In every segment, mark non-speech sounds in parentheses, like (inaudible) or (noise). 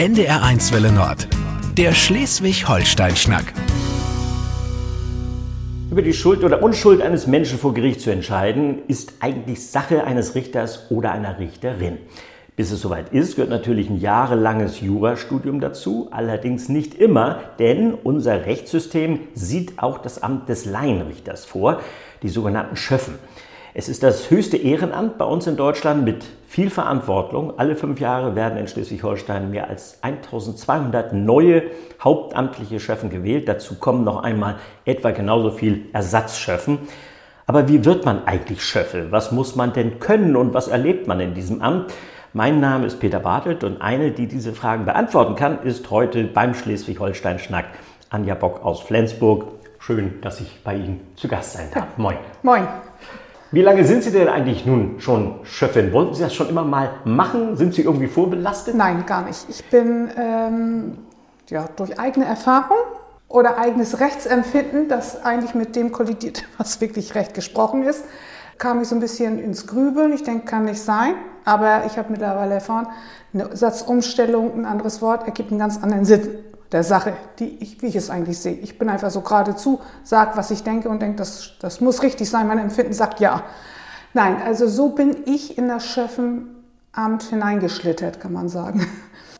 NDR1 Welle Nord. Der Schleswig-Holstein-Schnack. Über die Schuld oder Unschuld eines Menschen vor Gericht zu entscheiden, ist eigentlich Sache eines Richters oder einer Richterin. Bis es soweit ist, gehört natürlich ein jahrelanges Jurastudium dazu, allerdings nicht immer, denn unser Rechtssystem sieht auch das Amt des Laienrichters vor, die sogenannten Schöffen. Es ist das höchste Ehrenamt bei uns in Deutschland mit viel Verantwortung. Alle fünf Jahre werden in Schleswig-Holstein mehr als 1200 neue hauptamtliche Schöffen gewählt. Dazu kommen noch einmal etwa genauso viel Ersatzschöffen. Aber wie wird man eigentlich Schöffel? Was muss man denn können und was erlebt man in diesem Amt? Mein Name ist Peter Bartelt und eine, die diese Fragen beantworten kann, ist heute beim Schleswig-Holstein-Schnack Anja Bock aus Flensburg. Schön, dass ich bei Ihnen zu Gast sein darf. Moin. Moin. Wie lange sind Sie denn eigentlich nun schon Schöffin? Wollten Sie das schon immer mal machen? Sind Sie irgendwie vorbelastet? Nein, gar nicht. Ich bin ähm, ja, durch eigene Erfahrung oder eigenes Rechtsempfinden, das eigentlich mit dem kollidiert, (laughs) was wirklich recht gesprochen ist, kam ich so ein bisschen ins Grübeln. Ich denke, kann nicht sein. Aber ich habe mittlerweile erfahren, eine Satzumstellung, ein anderes Wort, ergibt einen ganz anderen Sinn der Sache, die ich, wie ich es eigentlich sehe. Ich bin einfach so geradezu, sage, was ich denke und denke, das, das muss richtig sein. Mein Empfinden sagt ja. Nein, also so bin ich in das Schöffenamt hineingeschlittert, kann man sagen.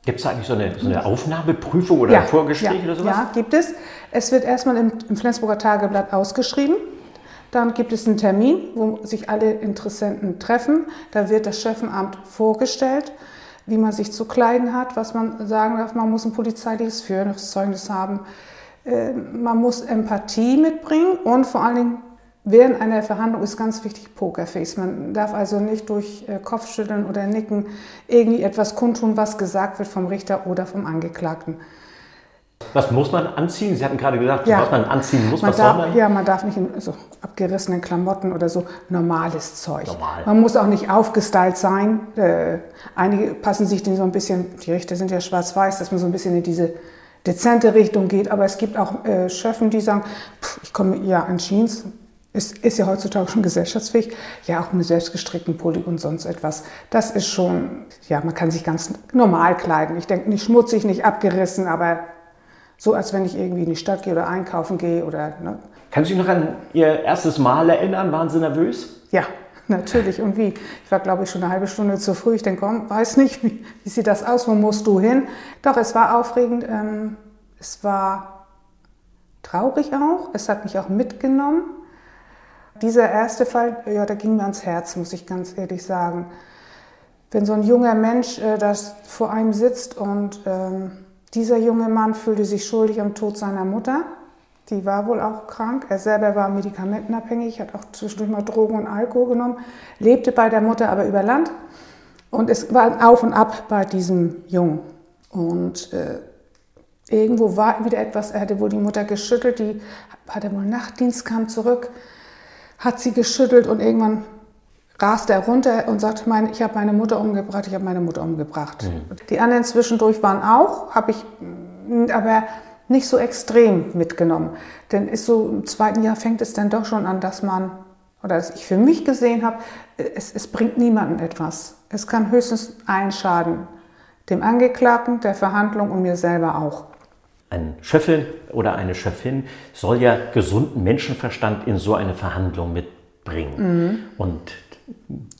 Gibt es eigentlich so eine, so eine, Aufnahmeprüfung oder ja, ein Vorgespräch ja, oder sowas? Ja, gibt es. Es wird erstmal im, im Flensburger Tageblatt ausgeschrieben. Dann gibt es einen Termin, wo sich alle Interessenten treffen. Da wird das Schöffenamt vorgestellt wie man sich zu kleiden hat, was man sagen darf. Man muss ein polizeiliches Führungszeugnis haben. Äh, man muss Empathie mitbringen und vor allen Dingen während einer Verhandlung ist ganz wichtig Pokerface. Man darf also nicht durch äh, Kopfschütteln oder Nicken irgendwie etwas kundtun, was gesagt wird vom Richter oder vom Angeklagten. Was muss man anziehen? Sie hatten gerade gesagt, ja. was man anziehen muss. Man was darf, soll man? Ja, man darf nicht in so abgerissenen Klamotten oder so normales Zeug. Normal. Man muss auch nicht aufgestylt sein. Äh, einige passen sich den so ein bisschen, die Richter sind ja schwarz-weiß, dass man so ein bisschen in diese dezente Richtung geht. Aber es gibt auch äh, Schöffen, die sagen, pff, ich komme ja in Jeans, ist, ist ja heutzutage schon gesellschaftsfähig, ja auch mit selbstgestrickten Pulli und sonst etwas. Das ist schon, ja, man kann sich ganz normal kleiden. Ich denke nicht schmutzig, nicht abgerissen, aber so, als wenn ich irgendwie in die Stadt gehe oder einkaufen gehe oder. Ne? Kann Sie sich noch an Ihr erstes Mal erinnern? Waren Sie nervös? Ja, natürlich. Und wie? Ich war, glaube ich, schon eine halbe Stunde zu früh. Ich denke, komm, weiß nicht, wie, wie sieht das aus? Wo musst du hin? Doch, es war aufregend. Ähm, es war traurig auch. Es hat mich auch mitgenommen. Dieser erste Fall, ja, da ging mir ans Herz, muss ich ganz ehrlich sagen. Wenn so ein junger Mensch äh, das vor einem sitzt und ähm, dieser junge Mann fühlte sich schuldig am Tod seiner Mutter. Die war wohl auch krank. Er selber war medikamentenabhängig, hat auch zwischendurch mal Drogen und Alkohol genommen, lebte bei der Mutter aber über Land. Und es war ein Auf und Ab bei diesem Jungen. Und äh, irgendwo war wieder etwas, er hatte wohl die Mutter geschüttelt, die hatte wohl Nachtdienst, kam zurück, hat sie geschüttelt und irgendwann raste er runter und sagte, mein, ich habe meine Mutter umgebracht, ich habe meine Mutter umgebracht. Mhm. Die anderen zwischendurch waren auch, habe ich aber nicht so extrem mitgenommen. Denn ist so im zweiten Jahr fängt es dann doch schon an, dass man, oder dass ich für mich gesehen habe, es, es bringt niemandem etwas. Es kann höchstens einen schaden. Dem Angeklagten, der Verhandlung und mir selber auch. Ein Schöffel oder eine Schöffin soll ja gesunden Menschenverstand in so eine Verhandlung mitbringen. Mhm. Und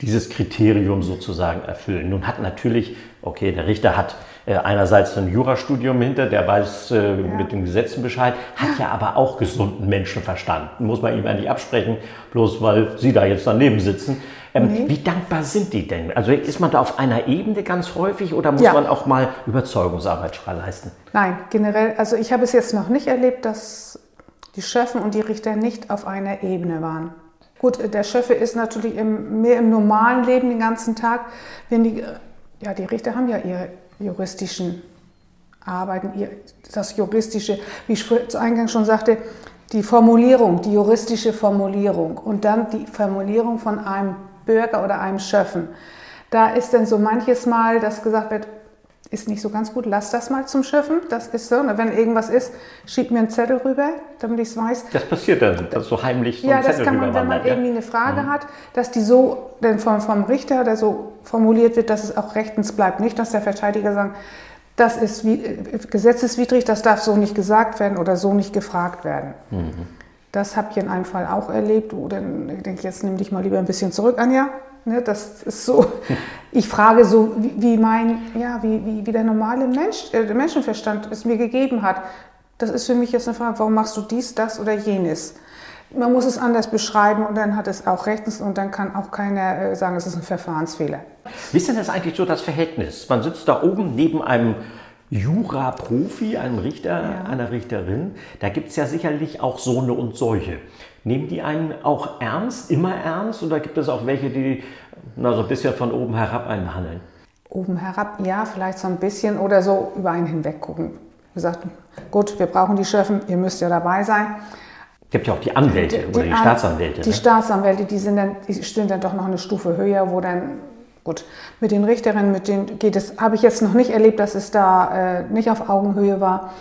dieses Kriterium sozusagen erfüllen. Nun hat natürlich, okay, der Richter hat äh, einerseits ein Jurastudium hinter, der weiß äh, ja. mit den Gesetzen Bescheid, hat ja aber auch gesunden Menschenverstand. Muss man ihm eigentlich absprechen, bloß weil Sie da jetzt daneben sitzen. Ähm, nee. Wie dankbar sind die denn? Also ist man da auf einer Ebene ganz häufig oder muss ja. man auch mal Überzeugungsarbeit leisten? Nein, generell, also ich habe es jetzt noch nicht erlebt, dass die Schöffen und die Richter nicht auf einer Ebene waren. Gut, der Chef ist natürlich im, mehr im normalen Leben den ganzen Tag. Wenn die, ja, die Richter haben ja ihre juristischen Arbeiten, ihr, das juristische, wie ich zu Eingang schon sagte, die Formulierung, die juristische Formulierung und dann die Formulierung von einem Bürger oder einem Schöffen. Da ist dann so manches Mal, dass gesagt wird, ist nicht so ganz gut, lass das mal zum Schiffen. Das ist so. Wenn irgendwas ist, schieb mir einen Zettel rüber, damit ich es weiß. Das passiert dann, dass so heimlich so Ja, das Zettel kann man, wenn man ja? irgendwie eine Frage mhm. hat, dass die so dann vom, vom Richter oder so formuliert wird, dass es auch rechtens bleibt. Nicht, dass der Verteidiger sagt, das ist wie, äh, gesetzeswidrig, das darf so nicht gesagt werden oder so nicht gefragt werden. Mhm. Das habe ich in einem Fall auch erlebt. Oder ich denke, jetzt nimm dich mal lieber ein bisschen zurück, Anja. Ne, das ist so. Ich frage so, wie, wie mein, ja, wie, wie, wie der normale Mensch, äh, der Menschenverstand es mir gegeben hat. Das ist für mich jetzt eine Frage, warum machst du dies, das oder jenes? Man muss es anders beschreiben und dann hat es auch rechtens und dann kann auch keiner äh, sagen, es ist ein Verfahrensfehler. Wie ist denn das eigentlich so das Verhältnis? Man sitzt da oben neben einem Jura-Profi, einem Richter, ja. einer Richterin. Da gibt es ja sicherlich auch so eine und solche. Nehmen die einen auch ernst, immer ernst, oder gibt es auch welche, die na, so ein bisschen von oben herab einen handeln? Oben herab, ja, vielleicht so ein bisschen oder so über einen hinweg gucken. Wie gesagt, gut, wir brauchen die Schöffen, ihr müsst ja dabei sein. Es gibt ja auch die Anwälte die, oder die, die Staatsanwälte. Die ne? Staatsanwälte, die sind, dann, die sind dann doch noch eine Stufe höher, wo dann, gut, mit den Richterinnen, mit denen geht es, habe ich jetzt noch nicht erlebt, dass es da äh, nicht auf Augenhöhe war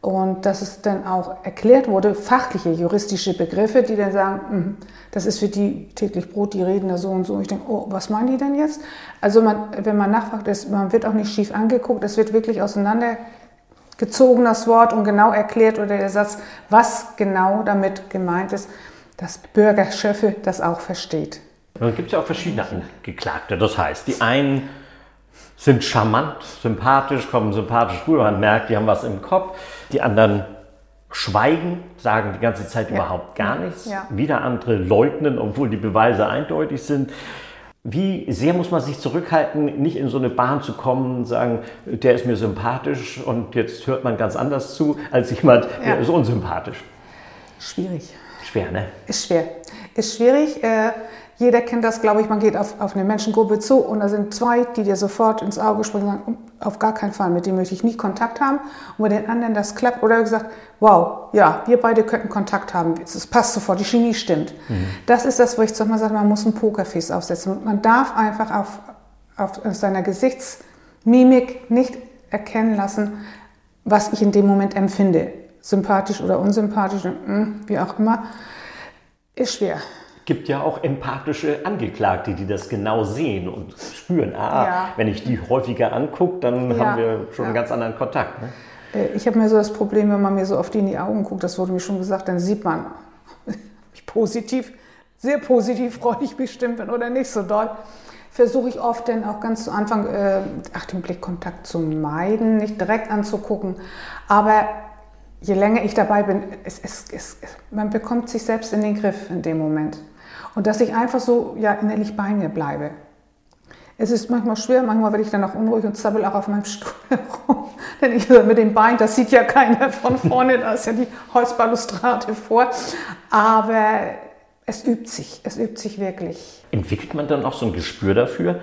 und dass es dann auch erklärt wurde, fachliche, juristische Begriffe, die dann sagen, mh, das ist für die täglich Brot, die reden da so und so. Ich denke, oh, was meinen die denn jetzt? Also man, wenn man nachfragt, ist, man wird auch nicht schief angeguckt, es wird wirklich auseinandergezogen, das Wort, und genau erklärt oder der Satz, was genau damit gemeint ist, dass Bürgerschöffe das auch versteht. Dann gibt es ja auch verschiedene Angeklagte. Das heißt, die einen sind charmant, sympathisch, kommen sympathisch rüber, man merkt, die haben was im Kopf. Die anderen schweigen, sagen die ganze Zeit ja. überhaupt gar nichts. Ja. Wieder andere leugnen, obwohl die Beweise eindeutig sind. Wie sehr muss man sich zurückhalten, nicht in so eine Bahn zu kommen und sagen, der ist mir sympathisch und jetzt hört man ganz anders zu, als jemand, ja. der ist unsympathisch? Schwierig. Schwer, ne? Ist schwer. Ist schwierig. Äh, jeder kennt das, glaube ich, man geht auf, auf eine Menschengruppe zu und da sind zwei, die dir sofort ins Auge springen und sagen, auf gar keinen Fall, mit dem möchte ich nie Kontakt haben. Und bei den anderen das klappt oder gesagt, wow, ja, wir beide könnten Kontakt haben. Es passt sofort, die Chemie stimmt. Mhm. Das ist das, wo ich mal sage, man muss ein Pokerface aufsetzen. Man darf einfach auf, auf seiner Gesichtsmimik nicht erkennen lassen, was ich in dem Moment empfinde. Sympathisch oder unsympathisch, hm, wie auch immer, ist schwer gibt ja auch empathische Angeklagte, die das genau sehen und spüren. Ah, ja. wenn ich die häufiger angucke, dann ja. haben wir schon einen ganz anderen Kontakt. Ne? Äh, ich habe mir so das Problem, wenn man mir so oft in die Augen guckt, das wurde mir schon gesagt, dann sieht man, (laughs) ich positiv, sehr positiv freue ich bestimmt bin oder nicht so doll. Versuche ich oft dann auch ganz zu Anfang, äh, ach, den Blickkontakt zu meiden, nicht direkt anzugucken. Aber je länger ich dabei bin, es, es, es, man bekommt sich selbst in den Griff in dem Moment. Und dass ich einfach so ja, innerlich bei mir bleibe. Es ist manchmal schwer, manchmal werde ich dann auch unruhig und zappel auch auf meinem Stuhl (laughs) herum. Denn ich mit dem Bein, das sieht ja keiner von vorne, da ist ja die Holzbalustrade vor. Aber es übt sich, es übt sich wirklich. Entwickelt man dann auch so ein Gespür dafür?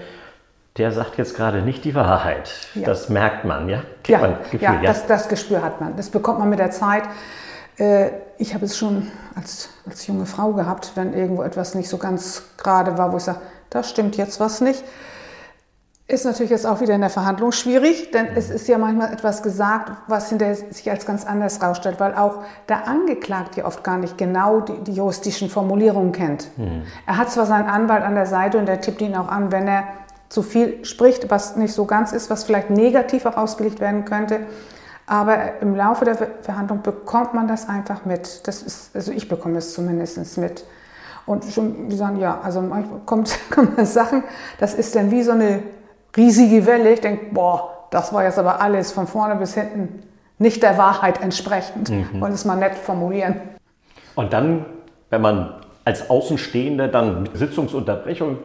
Der sagt jetzt gerade nicht die Wahrheit. Ja. Das merkt man, ja? Kriegt ja, man Gefühl, ja, ja? Das, das Gespür hat man. Das bekommt man mit der Zeit. Äh, ich habe es schon als, als junge Frau gehabt, wenn irgendwo etwas nicht so ganz gerade war, wo ich sage, da stimmt jetzt was nicht. Ist natürlich jetzt auch wieder in der Verhandlung schwierig, denn es ist ja manchmal etwas gesagt, was hinterher sich als ganz anders rausstellt, weil auch der Angeklagte oft gar nicht genau die, die juristischen Formulierungen kennt. Mhm. Er hat zwar seinen Anwalt an der Seite und der tippt ihn auch an, wenn er zu viel spricht, was nicht so ganz ist, was vielleicht negativ auch ausgelegt werden könnte. Aber im Laufe der Verhandlung bekommt man das einfach mit. Das ist, also ich bekomme es zumindest mit. Und schon, die sagen, ja, also manchmal kommt, (laughs) kommen Sachen, das ist dann wie so eine riesige Welle. Ich denke, boah, das war jetzt aber alles von vorne bis hinten nicht der Wahrheit entsprechend. Mhm. Wollen es mal nett formulieren. Und dann, wenn man als Außenstehender dann mit Sitzungsunterbrechung,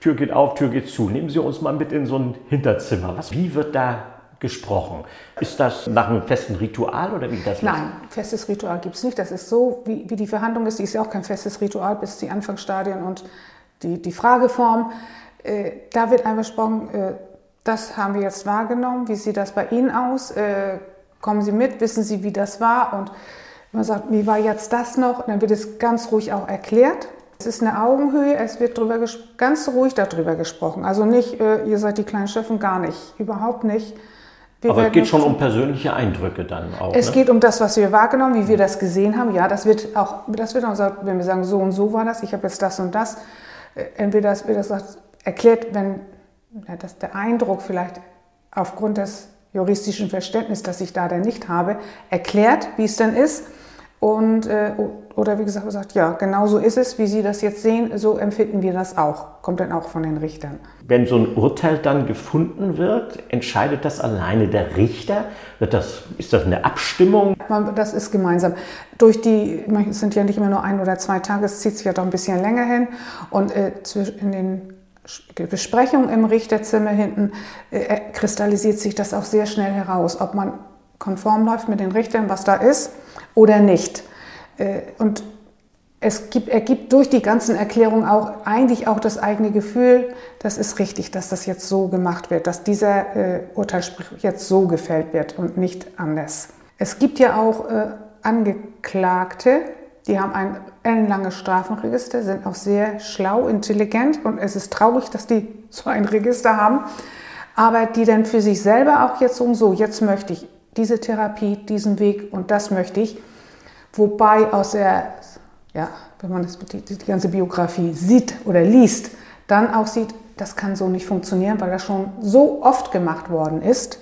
Tür geht auf, Tür geht zu, nehmen Sie uns mal mit in so ein Hinterzimmer. Was, wie wird da gesprochen. Ist das nach einem festen Ritual oder wie das Nein, festes Ritual gibt es nicht. Das ist so, wie, wie die Verhandlung ist. Die ist ja auch kein festes Ritual bis die Anfangsstadien und die, die Frageform. Äh, da wird einfach gesprochen, äh, das haben wir jetzt wahrgenommen. Wie sieht das bei Ihnen aus? Äh, kommen Sie mit? Wissen Sie, wie das war? Und man sagt, wie war jetzt das noch? dann wird es ganz ruhig auch erklärt. Es ist eine Augenhöhe, es wird drüber ganz ruhig darüber gesprochen. Also nicht, äh, ihr seid die kleinen Schöffen, gar nicht, überhaupt nicht. Wir Aber es geht schon um persönliche Eindrücke dann auch. Es ne? geht um das, was wir wahrgenommen, wie wir das gesehen haben. Ja, das wird auch, das wird auch gesagt, wenn wir sagen, so und so war das, ich habe jetzt das und das. Äh, entweder das wird das erklärt, wenn ja, dass der Eindruck vielleicht aufgrund des juristischen Verständnis, das ich da denn nicht habe, erklärt, wie es denn ist. Und, äh, oder wie gesagt, gesagt, ja, genau so ist es, wie Sie das jetzt sehen, so empfinden wir das auch. Kommt dann auch von den Richtern. Wenn so ein Urteil dann gefunden wird, entscheidet das alleine der Richter? Wird das, ist das eine Abstimmung? Das ist gemeinsam. Durch die, es sind ja nicht immer nur ein oder zwei Tage, es zieht sich ja doch ein bisschen länger hin. Und äh, in den Besprechungen im Richterzimmer hinten äh, kristallisiert sich das auch sehr schnell heraus, ob man konform läuft mit den Richtern, was da ist oder nicht. Äh, und es gibt, ergibt durch die ganzen Erklärungen auch eigentlich auch das eigene Gefühl, das ist richtig, dass das jetzt so gemacht wird, dass dieser äh, Urteilsspruch jetzt so gefällt wird und nicht anders. Es gibt ja auch äh, Angeklagte, die haben ein ellenlanges Strafenregister, sind auch sehr schlau, intelligent und es ist traurig, dass die (laughs) so ein Register haben, aber die dann für sich selber auch jetzt so, so jetzt möchte ich diese Therapie, diesen Weg und das möchte ich. Wobei aus der, ja, wenn man das, die, die ganze Biografie sieht oder liest, dann auch sieht, das kann so nicht funktionieren, weil das schon so oft gemacht worden ist,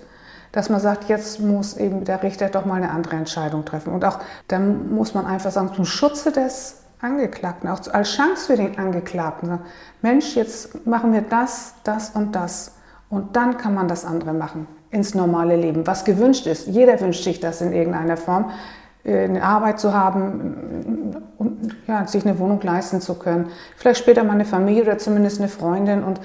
dass man sagt, jetzt muss eben der Richter doch mal eine andere Entscheidung treffen. Und auch dann muss man einfach sagen, zum Schutze des Angeklagten, auch als Chance für den Angeklagten, Mensch, jetzt machen wir das, das und das. Und dann kann man das andere machen ins normale Leben, was gewünscht ist. Jeder wünscht sich das in irgendeiner Form, eine Arbeit zu haben und ja, sich eine Wohnung leisten zu können. Vielleicht später mal eine Familie oder zumindest eine Freundin und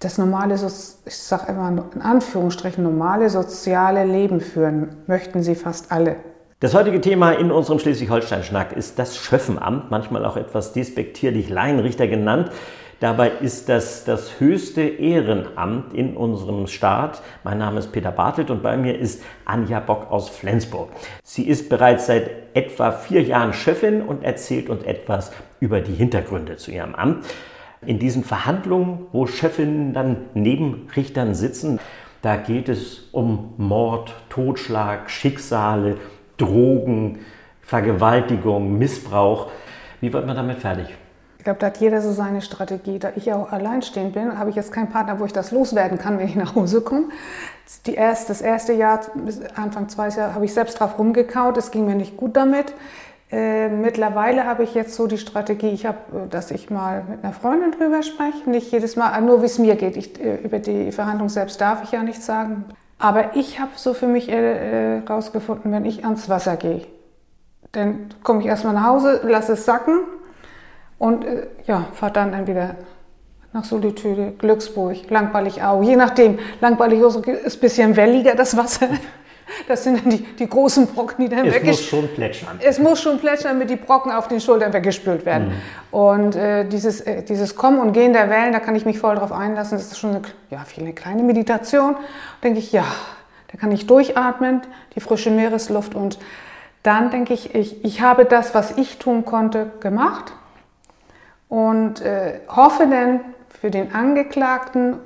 das normale, ich sage immer in Anführungsstrichen, normale soziale Leben führen, möchten sie fast alle. Das heutige Thema in unserem Schleswig-Holstein-Schnack ist das Schöffenamt, manchmal auch etwas despektierlich Laienrichter genannt. Dabei ist das das höchste Ehrenamt in unserem Staat. Mein Name ist Peter Bartelt und bei mir ist Anja Bock aus Flensburg. Sie ist bereits seit etwa vier Jahren Chefin und erzählt uns etwas über die Hintergründe zu ihrem Amt. In diesen Verhandlungen, wo Chefinnen dann neben Richtern sitzen, da geht es um Mord, Totschlag, Schicksale, Drogen, Vergewaltigung, Missbrauch. Wie wird man damit fertig? Glaube, da hat jeder so seine Strategie. Da ich auch alleinstehend bin, habe ich jetzt keinen Partner, wo ich das loswerden kann, wenn ich nach Hause komme. Die erst, das erste Jahr, Anfang zweites Jahr, habe ich selbst drauf rumgekaut. Es ging mir nicht gut damit. Äh, mittlerweile habe ich jetzt so die Strategie, ich habe, äh, dass ich mal mit einer Freundin drüber spreche. Nicht jedes Mal, nur wie es mir geht. Ich, äh, über die Verhandlung selbst darf ich ja nichts sagen. Aber ich habe so für mich herausgefunden, äh, wenn ich ans Wasser gehe, dann komme ich erstmal nach Hause, lasse es sacken und äh, ja, fahrt dann entweder nach Solitude, Glücksburg, Langballig-Au, je nachdem. Langballig ist ein bisschen welliger, das Wasser. (laughs) Das sind dann die, die großen Brocken, die dann Es muss schon plätschern. Es muss schon plätschern, damit die Brocken auf den Schultern weggespült werden. Mhm. Und äh, dieses, äh, dieses Kommen und Gehen der Wellen, da kann ich mich voll drauf einlassen. Das ist schon eine, ja, viel eine kleine Meditation. Da denke ich, ja, da kann ich durchatmen, die frische Meeresluft. Und dann denke ich, ich, ich habe das, was ich tun konnte, gemacht und äh, hoffe dann für den Angeklagten,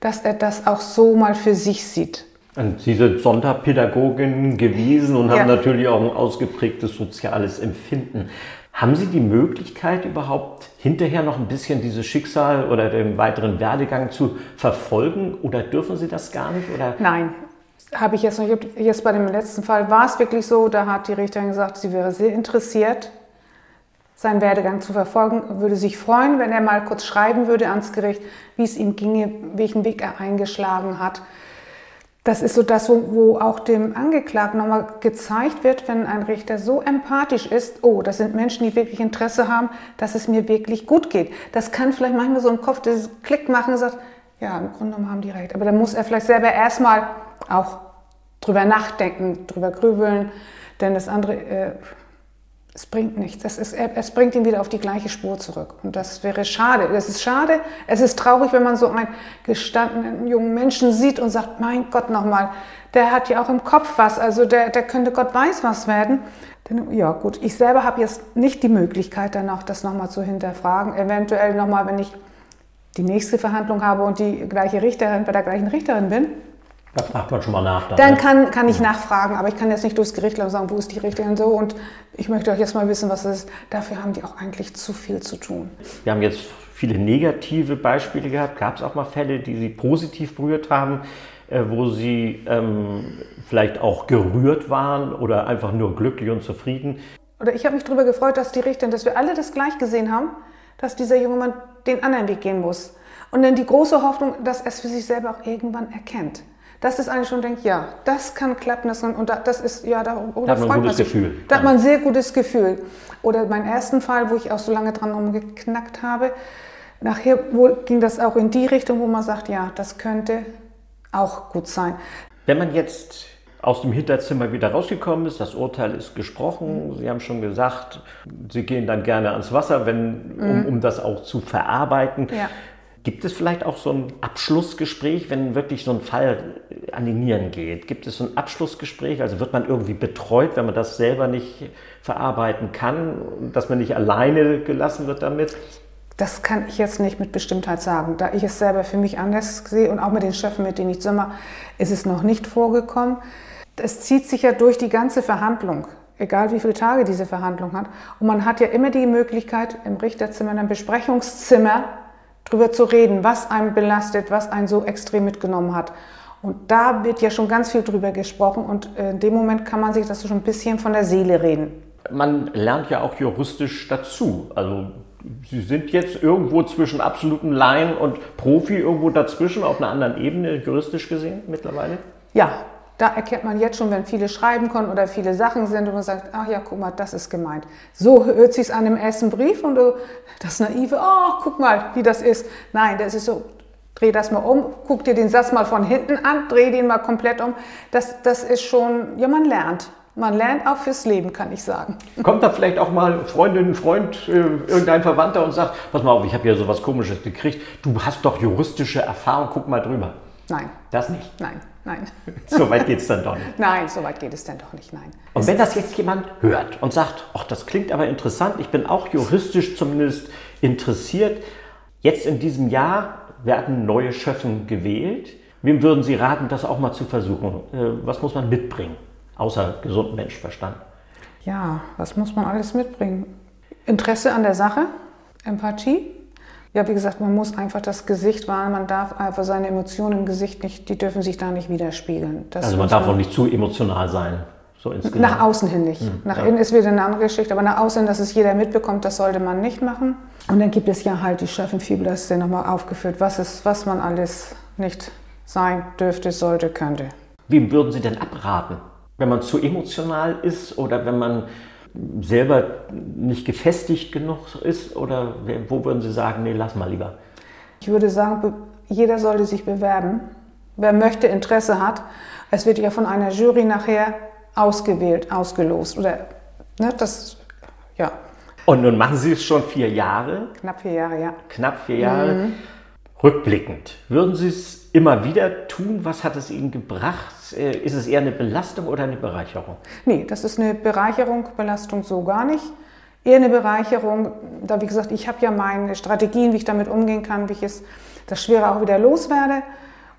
dass er das auch so mal für sich sieht. Und Sie sind Sonderpädagogin gewesen und ja. haben natürlich auch ein ausgeprägtes soziales Empfinden. Haben Sie die Möglichkeit überhaupt hinterher noch ein bisschen dieses Schicksal oder den weiteren Werdegang zu verfolgen oder dürfen Sie das gar nicht? Oder? Nein, habe ich jetzt noch. Jetzt bei dem letzten Fall war es wirklich so, da hat die Richterin gesagt, sie wäre sehr interessiert seinen Werdegang zu verfolgen, würde sich freuen, wenn er mal kurz schreiben würde ans Gericht, wie es ihm ginge, welchen Weg er eingeschlagen hat. Das ist so das, wo, auch dem Angeklagten nochmal gezeigt wird, wenn ein Richter so empathisch ist, oh, das sind Menschen, die wirklich Interesse haben, dass es mir wirklich gut geht. Das kann vielleicht manchmal so im Kopf dieses Klick machen und sagt, ja, im Grunde genommen haben die recht. Aber dann muss er vielleicht selber erstmal auch drüber nachdenken, drüber grübeln, denn das andere... Äh, es bringt nichts. Es, ist, es bringt ihn wieder auf die gleiche Spur zurück. Und das wäre schade. Es ist schade. Es ist traurig, wenn man so einen gestandenen jungen Menschen sieht und sagt, mein Gott nochmal, der hat ja auch im Kopf was. Also der, der könnte Gott weiß was werden. Denn, ja gut, ich selber habe jetzt nicht die Möglichkeit, dann auch das nochmal zu hinterfragen. Eventuell nochmal, wenn ich die nächste Verhandlung habe und die gleiche Richterin bei der gleichen Richterin bin, da fragt man schon mal nach. Dann, dann ne? kann, kann ich nachfragen, aber ich kann jetzt nicht durchs Gericht laufen und sagen, wo ist die Richterin so und ich möchte euch jetzt mal wissen, was es ist. Dafür haben die auch eigentlich zu viel zu tun. Wir haben jetzt viele negative Beispiele gehabt. Gab es auch mal Fälle, die Sie positiv berührt haben? äh, wo Sie ähm, vielleicht auch gerührt waren oder einfach nur glücklich und zufrieden? Oder ich habe mich darüber gefreut, dass die Richterin, dass wir alle das gleich gesehen haben, dass dieser junge Mann den anderen Weg gehen muss. Und dann die große Hoffnung, dass er es für sich selber auch irgendwann erkennt. Dass es eigentlich schon denkt, ja, das kann klappen, das kann, und das ist, ja, da, oh, da hat man ein gutes Gefühl. Da hat man ein sehr gutes Gefühl. Oder meinen ersten Fall, wo ich auch so lange dran rumgeknackt habe, nachher ging das auch in die Richtung, wo man sagt, ja, das könnte auch gut sein. Wenn man jetzt aus dem Hinterzimmer wieder rausgekommen ist, das Urteil ist gesprochen, mhm. Sie haben schon gesagt, Sie gehen dann gerne ans Wasser, wenn, um, mhm. um das auch zu verarbeiten. Ja. Gibt es vielleicht auch so ein Abschlussgespräch, wenn wirklich so ein Fall an die Nieren geht? Gibt es so ein Abschlussgespräch? Also wird man irgendwie betreut, wenn man das selber nicht verarbeiten kann, dass man nicht alleine gelassen wird damit? Das kann ich jetzt nicht mit Bestimmtheit sagen. Da ich es selber für mich anders sehe und auch mit den Chefen, mit denen ich zusammen, ist es noch nicht vorgekommen. Es zieht sich ja durch die ganze Verhandlung, egal wie viele Tage diese Verhandlung hat. Und man hat ja immer die Möglichkeit, im Richterzimmer, in einem Besprechungszimmer, darüber zu reden, was einen belastet, was einen so extrem mitgenommen hat. Und da wird ja schon ganz viel drüber gesprochen und in dem Moment kann man sich das schon ein bisschen von der Seele reden. Man lernt ja auch juristisch dazu. Also Sie sind jetzt irgendwo zwischen absoluten Laien und Profi, irgendwo dazwischen, auf einer anderen Ebene, juristisch gesehen mittlerweile? Ja, da erkennt man jetzt schon, wenn viele schreiben können oder viele Sachen sind und man sagt, ach ja, guck mal, das ist gemeint. So hört sich an dem ersten Brief und du, das naive, oh, guck mal, wie das ist. Nein, das ist so, dreh das mal um, guck dir den Satz mal von hinten an, dreh den mal komplett um. Das, das ist schon, ja, man lernt. Man lernt auch fürs Leben, kann ich sagen. Kommt da vielleicht auch mal Freundin, Freund, äh, irgendein Verwandter und sagt, pass mal auf, ich habe hier sowas komisches gekriegt, du hast doch juristische Erfahrung, guck mal drüber. Nein. Das nicht? Nein, nein. (laughs) So weit geht es dann doch nicht? Nein, so weit geht es dann doch nicht, nein. Und wenn das jetzt jemand hört und sagt, ach, das klingt aber interessant, ich bin auch juristisch zumindest interessiert, jetzt in diesem Jahr werden neue Schöffen gewählt. Wem würden Sie raten, das auch mal zu versuchen? Äh, was muss man mitbringen, außer gesunden Menschenverstand? Ja, was muss man alles mitbringen? Interesse an der Sache, Empathie, ja, wie gesagt, man muss einfach das Gesicht wahren, man darf einfach seine Emotionen im Gesicht nicht, die dürfen sich da nicht widerspiegeln. Das also man darf auch nicht zu emotional sein. So nach außen hin nicht. Hm, nach ja. innen ist wieder eine andere Geschichte, aber nach außen, dass es jeder mitbekommt, das sollte man nicht machen. Und dann gibt es ja halt die Chefenfibel, das ist ja nochmal aufgeführt, was, ist, was man alles nicht sein dürfte, sollte, könnte. Wem würden Sie denn abraten? Wenn man zu emotional ist oder wenn man selber nicht gefestigt genug ist? Oder wo würden Sie sagen, nee, lass mal lieber? Ich würde sagen, jeder sollte sich bewerben. Wer möchte, Interesse hat. Es wird ja von einer Jury nachher ausgewählt, ausgelost. Oder, ne, das, ja. Und nun machen Sie es schon vier Jahre? Knapp vier Jahre, ja. Knapp vier Jahre. Mhm. Rückblickend, würden Sie es immer wieder tun? Was hat es Ihnen gebracht? Äh, ist es eher eine Belastung oder eine Bereicherung? Nee, das ist eine Bereicherung, Belastung so gar nicht. Eher eine Bereicherung, da wie gesagt, ich habe ja meine Strategien, wie ich damit umgehen kann, wie ich es, das Schwere auch wieder loswerde.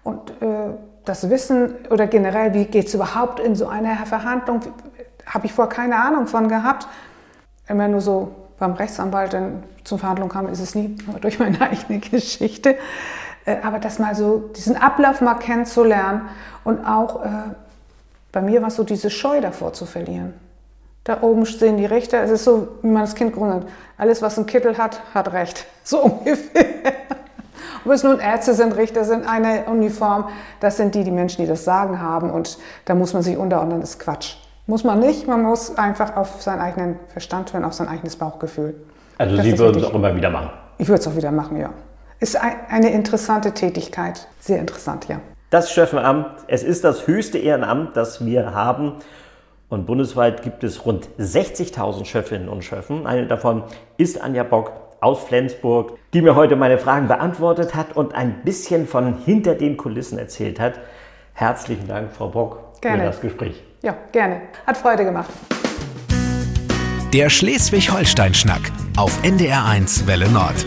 Und äh, das Wissen oder generell, wie geht es überhaupt in so einer Verhandlung, habe ich vorher keine Ahnung von gehabt. Immer nur so beim Rechtsanwalt dann zur Verhandlung kam, ist es nie (laughs) durch meine eigene Geschichte. Äh, aber das mal so, diesen Ablauf mal kennenzulernen und auch äh, bei mir war es so diese Scheu davor zu verlieren. Da oben stehen die Richter, es ist so, wie man das Kind gründet. Alles, was ein Kittel hat, hat Recht. (laughs) So ungefähr. Ob es nun Ärzte sind, Richter sind, eine Uniform, das sind die, die Menschen, die das Sagen haben und da muss man sich unterordnen, das ist Quatsch. Muss man nicht, man muss einfach auf seinen eigenen Verstand hören, auf sein eigenes Bauchgefühl. Also das Sie würden es auch immer wieder machen? Ich würde es auch wieder machen, ja. Ist eine interessante Tätigkeit, sehr interessant, ja. Das Schöffenamt, es ist das höchste Ehrenamt, das wir haben. Und bundesweit gibt es rund 60.000 Schöffinnen und Schöffen. Eine davon ist Anja Bock aus Flensburg, die mir heute meine Fragen beantwortet hat und ein bisschen von hinter den Kulissen erzählt hat. Herzlichen Dank, Frau Bock, gerne. für das Gespräch. Ja, gerne. Hat Freude gemacht. Der Schleswig-Holstein-Schnack auf NDR1 Welle Nord.